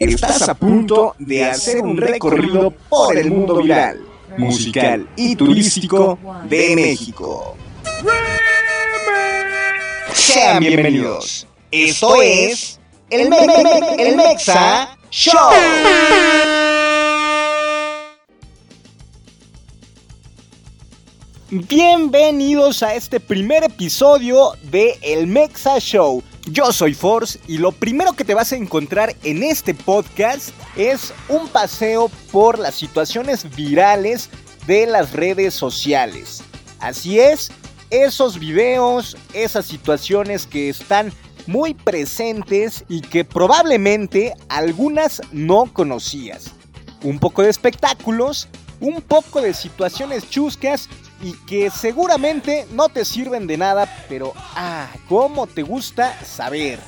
Estás a punto de hacer un recorrido por el mundo viral, musical y turístico de México. Sean bienvenidos. Esto es el, Me- Me- Me- el Mexa Show. Bienvenidos a este primer episodio de El Mexa Show. Yo soy Force y lo primero que te vas a encontrar en este podcast es un paseo por las situaciones virales de las redes sociales. Así es, esos videos, esas situaciones que están muy presentes y que probablemente algunas no conocías. Un poco de espectáculos, un poco de situaciones chuscas y que seguramente no te sirven de nada, pero ah, cómo te gusta saber.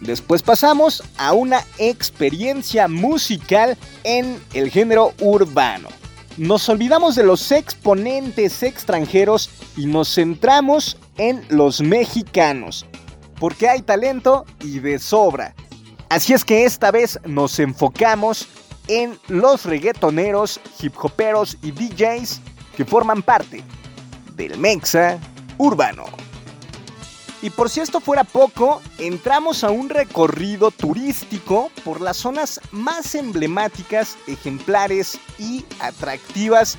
Después pasamos a una experiencia musical en el género urbano. Nos olvidamos de los exponentes extranjeros y nos centramos en los mexicanos, porque hay talento y de sobra. Así es que esta vez nos enfocamos en los reggaetoneros, hip hoperos y DJs que forman parte del Mexa Urbano. Y por si esto fuera poco, entramos a un recorrido turístico por las zonas más emblemáticas, ejemplares y atractivas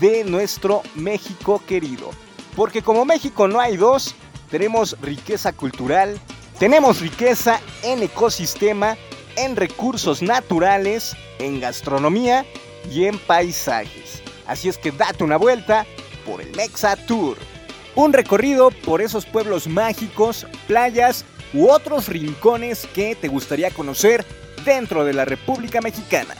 de nuestro México querido. Porque como México no hay dos, tenemos riqueza cultural, tenemos riqueza en ecosistema, en recursos naturales, en gastronomía y en paisajes. Así es que date una vuelta por el Mexa Tour. Un recorrido por esos pueblos mágicos, playas u otros rincones que te gustaría conocer dentro de la República Mexicana.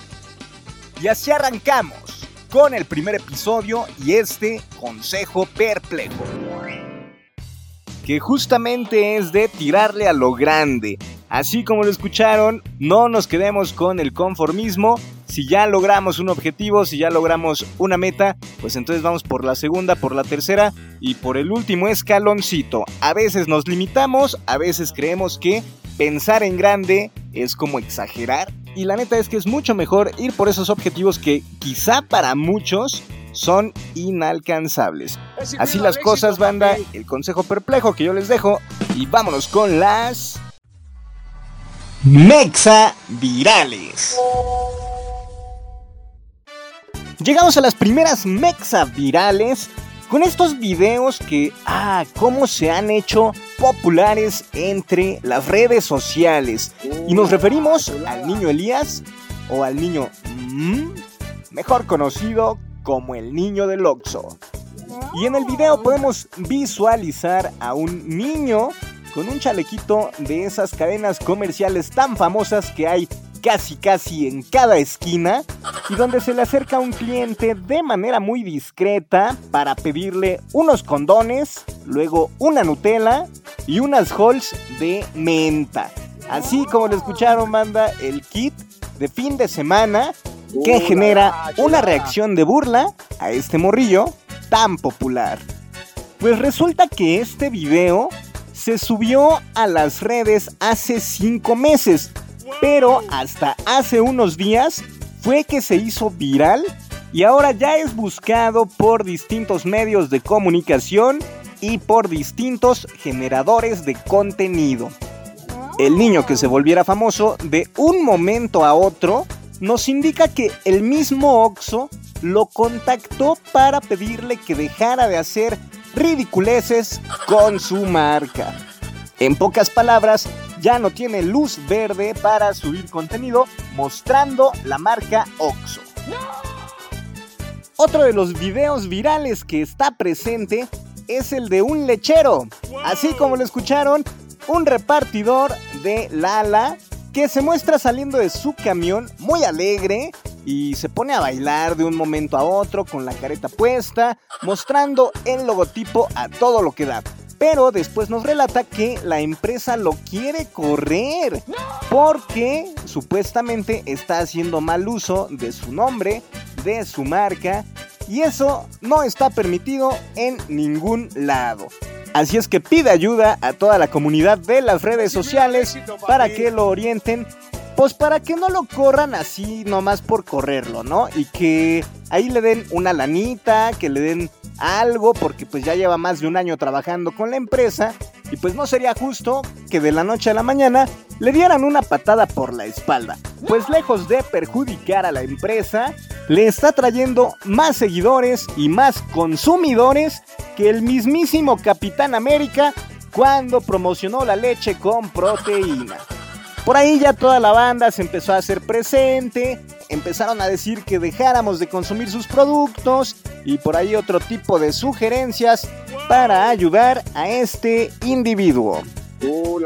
Y así arrancamos con el primer episodio y este Consejo Perplejo. Que justamente es de tirarle a lo grande. Así como lo escucharon, no nos quedemos con el conformismo. Si ya logramos un objetivo, si ya logramos una meta, pues entonces vamos por la segunda, por la tercera y por el último escaloncito. A veces nos limitamos, a veces creemos que pensar en grande es como exagerar. Y la neta es que es mucho mejor ir por esos objetivos que quizá para muchos son inalcanzables. Así las cosas, banda, el consejo perplejo que yo les dejo. Y vámonos con las... Mexa Virales. Llegamos a las primeras mexa virales con estos videos que, ah, cómo se han hecho populares entre las redes sociales. Y nos referimos al niño Elías o al niño, mm, mejor conocido como el niño del Oxxo. Y en el video podemos visualizar a un niño con un chalequito de esas cadenas comerciales tan famosas que hay casi casi en cada esquina y donde se le acerca un cliente de manera muy discreta para pedirle unos condones, luego una Nutella y unas halls de menta. Así como lo escucharon, manda el kit de fin de semana que genera una reacción de burla a este morrillo tan popular. Pues resulta que este video se subió a las redes hace 5 meses, pero hasta hace unos días fue que se hizo viral y ahora ya es buscado por distintos medios de comunicación y por distintos generadores de contenido. El niño que se volviera famoso de un momento a otro nos indica que el mismo Oxo lo contactó para pedirle que dejara de hacer ridiculeces con su marca. En pocas palabras, ya no tiene luz verde para subir contenido mostrando la marca Oxo. Otro de los videos virales que está presente es el de un lechero. Así como lo escucharon, un repartidor de Lala que se muestra saliendo de su camión muy alegre y se pone a bailar de un momento a otro con la careta puesta, mostrando el logotipo a todo lo que da. Pero después nos relata que la empresa lo quiere correr porque supuestamente está haciendo mal uso de su nombre, de su marca y eso no está permitido en ningún lado. Así es que pide ayuda a toda la comunidad de las redes sociales para que lo orienten pues para que no lo corran así nomás por correrlo, ¿no? Y que ahí le den una lanita, que le den algo, porque pues ya lleva más de un año trabajando con la empresa y pues no sería justo que de la noche a la mañana le dieran una patada por la espalda. Pues lejos de perjudicar a la empresa, le está trayendo más seguidores y más consumidores que el mismísimo Capitán América cuando promocionó la leche con proteína. Por ahí ya toda la banda se empezó a hacer presente, empezaron a decir que dejáramos de consumir sus productos y por ahí otro tipo de sugerencias para ayudar a este individuo.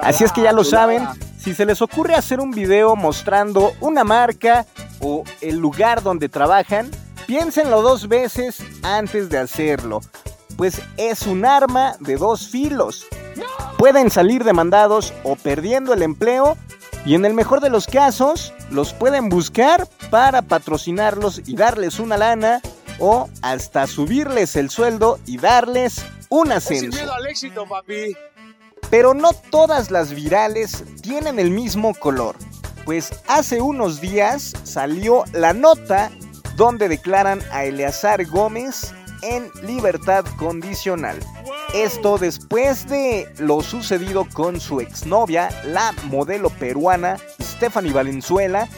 Así es que ya lo saben, si se les ocurre hacer un video mostrando una marca o el lugar donde trabajan, piénsenlo dos veces antes de hacerlo, pues es un arma de dos filos. Pueden salir demandados o perdiendo el empleo y en el mejor de los casos, los pueden buscar para patrocinarlos y darles una lana o hasta subirles el sueldo y darles un ascenso. Pero no todas las virales tienen el mismo color, pues hace unos días salió la nota donde declaran a Eleazar Gómez en libertad condicional. Esto después de lo sucedido con su exnovia, la modelo peruana Stephanie Valenzuela,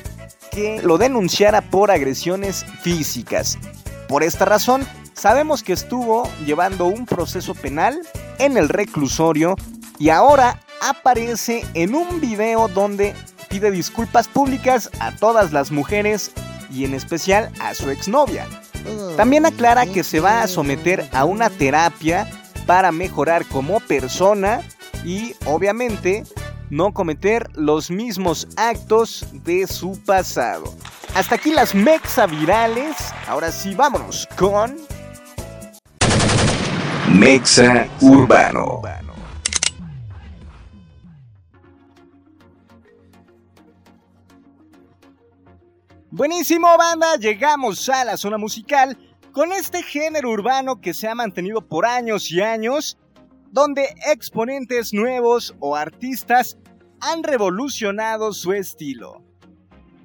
que lo denunciara por agresiones físicas. Por esta razón, sabemos que estuvo llevando un proceso penal en el reclusorio y ahora aparece en un video donde pide disculpas públicas a todas las mujeres y en especial a su exnovia. También aclara que se va a someter a una terapia para mejorar como persona y obviamente no cometer los mismos actos de su pasado. Hasta aquí las mexa virales. Ahora sí, vámonos con Mexa Urbano. Buenísimo banda, llegamos a la zona musical con este género urbano que se ha mantenido por años y años, donde exponentes nuevos o artistas han revolucionado su estilo.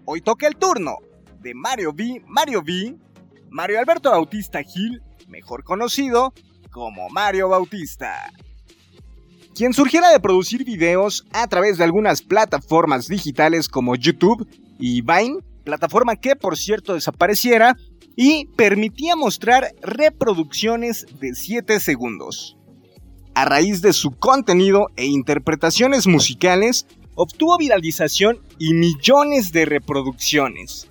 Hoy toca el turno de Mario V, Mario V, Mario Alberto Bautista Gil, mejor conocido como Mario Bautista. Quien surgiera de producir videos a través de algunas plataformas digitales como YouTube y Vine, plataforma que por cierto desapareciera, y permitía mostrar reproducciones de 7 segundos. A raíz de su contenido e interpretaciones musicales, obtuvo viralización y millones de reproducciones,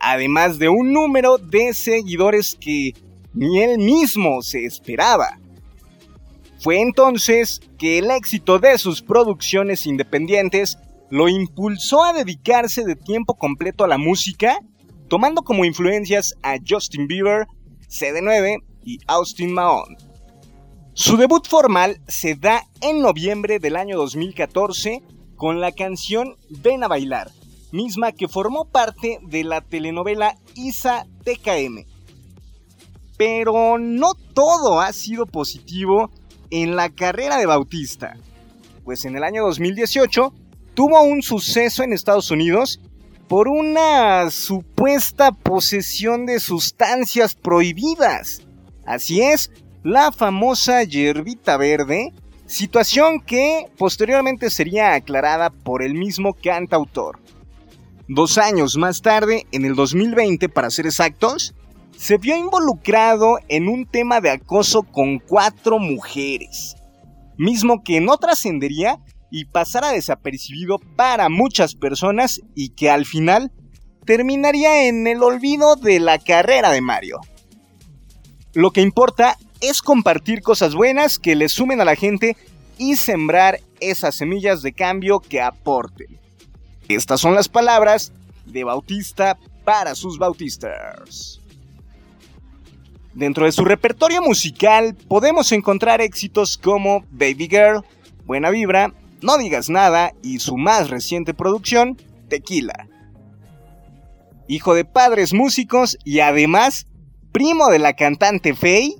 además de un número de seguidores que ni él mismo se esperaba. Fue entonces que el éxito de sus producciones independientes lo impulsó a dedicarse de tiempo completo a la música tomando como influencias a Justin Bieber, CD9 y Austin Mahon. Su debut formal se da en noviembre del año 2014 con la canción Ven a bailar, misma que formó parte de la telenovela Isa TKM. Pero no todo ha sido positivo en la carrera de Bautista, pues en el año 2018 tuvo un suceso en Estados Unidos por una supuesta posesión de sustancias prohibidas. Así es, la famosa hierbita verde, situación que posteriormente sería aclarada por el mismo cantautor. Dos años más tarde, en el 2020 para ser exactos, se vio involucrado en un tema de acoso con cuatro mujeres, mismo que no trascendería y pasara desapercibido para muchas personas y que al final terminaría en el olvido de la carrera de Mario. Lo que importa es compartir cosas buenas que le sumen a la gente y sembrar esas semillas de cambio que aporten. Estas son las palabras de Bautista para sus bautistas. Dentro de su repertorio musical podemos encontrar éxitos como Baby Girl, Buena Vibra no digas nada y su más reciente producción, Tequila. Hijo de padres músicos y además primo de la cantante Faye,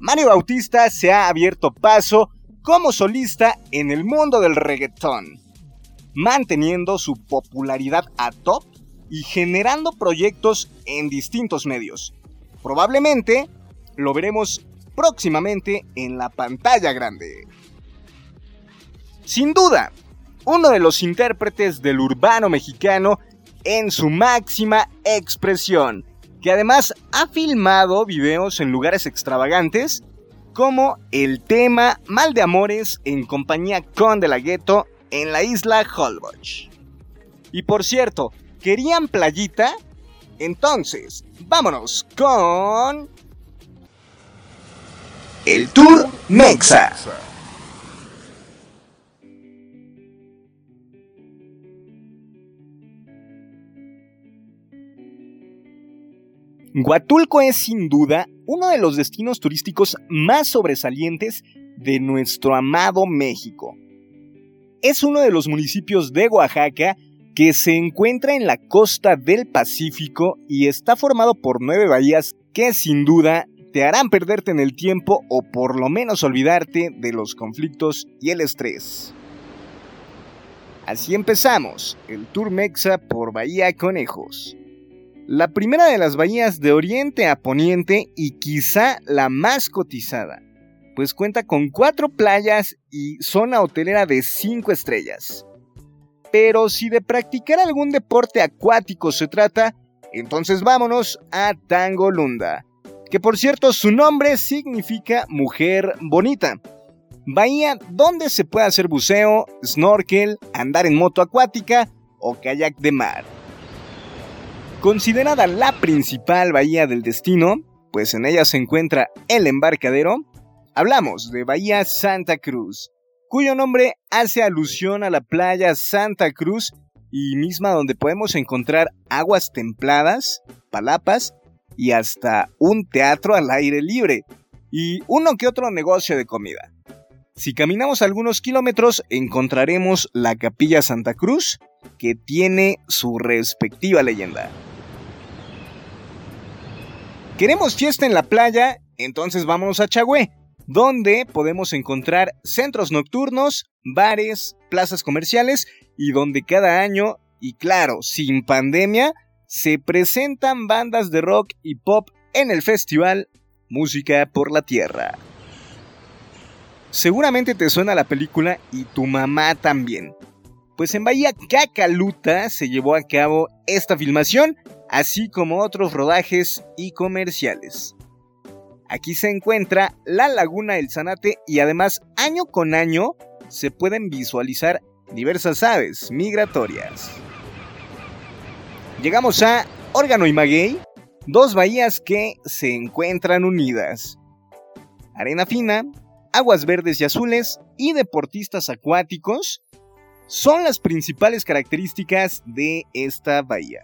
Mario Bautista se ha abierto paso como solista en el mundo del reggaetón. manteniendo su popularidad a top y generando proyectos en distintos medios. Probablemente lo veremos próximamente en la pantalla grande. Sin duda, uno de los intérpretes del urbano mexicano en su máxima expresión, que además ha filmado videos en lugares extravagantes, como el tema Mal de Amores en compañía con De la Ghetto en la isla Holbox. Y por cierto, ¿querían playita? Entonces, vámonos con... El Tour Mexa. Huatulco es sin duda uno de los destinos turísticos más sobresalientes de nuestro amado México. Es uno de los municipios de Oaxaca que se encuentra en la costa del Pacífico y está formado por nueve bahías que sin duda te harán perderte en el tiempo o por lo menos olvidarte de los conflictos y el estrés. Así empezamos, el Tour Mexa por Bahía Conejos la primera de las bahías de oriente a poniente y quizá la más cotizada, pues cuenta con cuatro playas y zona hotelera de cinco estrellas. Pero si de practicar algún deporte acuático se trata, entonces vámonos a Tangolunda, que por cierto su nombre significa mujer bonita. Bahía donde se puede hacer buceo, snorkel, andar en moto acuática o kayak de mar. Considerada la principal bahía del destino, pues en ella se encuentra el embarcadero, hablamos de Bahía Santa Cruz, cuyo nombre hace alusión a la playa Santa Cruz y misma donde podemos encontrar aguas templadas, palapas y hasta un teatro al aire libre y uno que otro negocio de comida. Si caminamos algunos kilómetros encontraremos la capilla Santa Cruz, que tiene su respectiva leyenda. ¿Queremos fiesta en la playa? Entonces vámonos a Chagüé, donde podemos encontrar centros nocturnos, bares, plazas comerciales y donde cada año, y claro, sin pandemia, se presentan bandas de rock y pop en el festival Música por la Tierra. Seguramente te suena la película y tu mamá también. Pues en Bahía Cacaluta se llevó a cabo esta filmación así como otros rodajes y comerciales. Aquí se encuentra la laguna del Zanate y además año con año se pueden visualizar diversas aves migratorias. Llegamos a Órgano y Maguey, dos bahías que se encuentran unidas. Arena fina, aguas verdes y azules y deportistas acuáticos son las principales características de esta bahía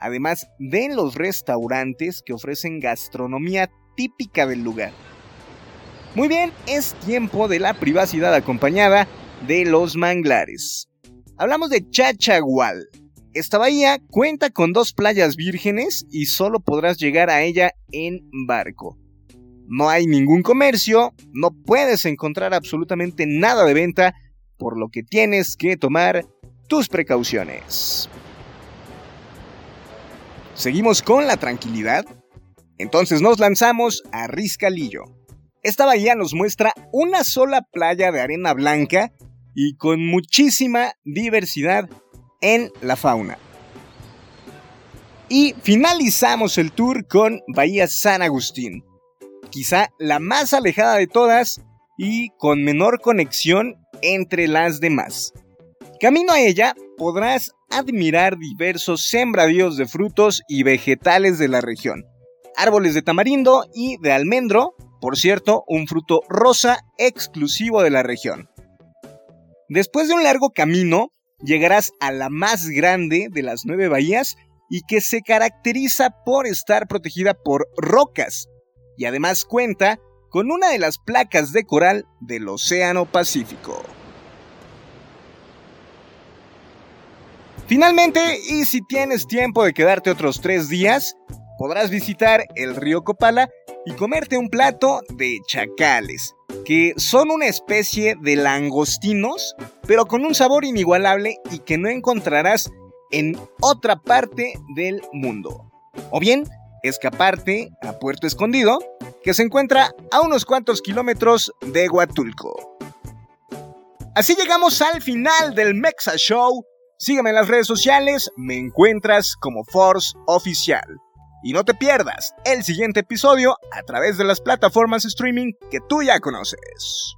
además de los restaurantes que ofrecen gastronomía típica del lugar. Muy bien, es tiempo de la privacidad acompañada de los manglares. Hablamos de Chachagual. Esta bahía cuenta con dos playas vírgenes y solo podrás llegar a ella en barco. No hay ningún comercio, no puedes encontrar absolutamente nada de venta, por lo que tienes que tomar tus precauciones. ¿Seguimos con la tranquilidad? Entonces nos lanzamos a Riscalillo. Esta bahía nos muestra una sola playa de arena blanca y con muchísima diversidad en la fauna. Y finalizamos el tour con Bahía San Agustín, quizá la más alejada de todas y con menor conexión entre las demás. Camino a ella podrás admirar diversos sembradíos de frutos y vegetales de la región. Árboles de tamarindo y de almendro, por cierto, un fruto rosa exclusivo de la región. Después de un largo camino, llegarás a la más grande de las nueve bahías y que se caracteriza por estar protegida por rocas y además cuenta con una de las placas de coral del Océano Pacífico. Finalmente, y si tienes tiempo de quedarte otros tres días, podrás visitar el río Copala y comerte un plato de chacales, que son una especie de langostinos, pero con un sabor inigualable y que no encontrarás en otra parte del mundo. O bien, escaparte a Puerto Escondido, que se encuentra a unos cuantos kilómetros de Huatulco. Así llegamos al final del Mexa Show. Sígueme en las redes sociales, me encuentras como Force Oficial. Y no te pierdas el siguiente episodio a través de las plataformas streaming que tú ya conoces.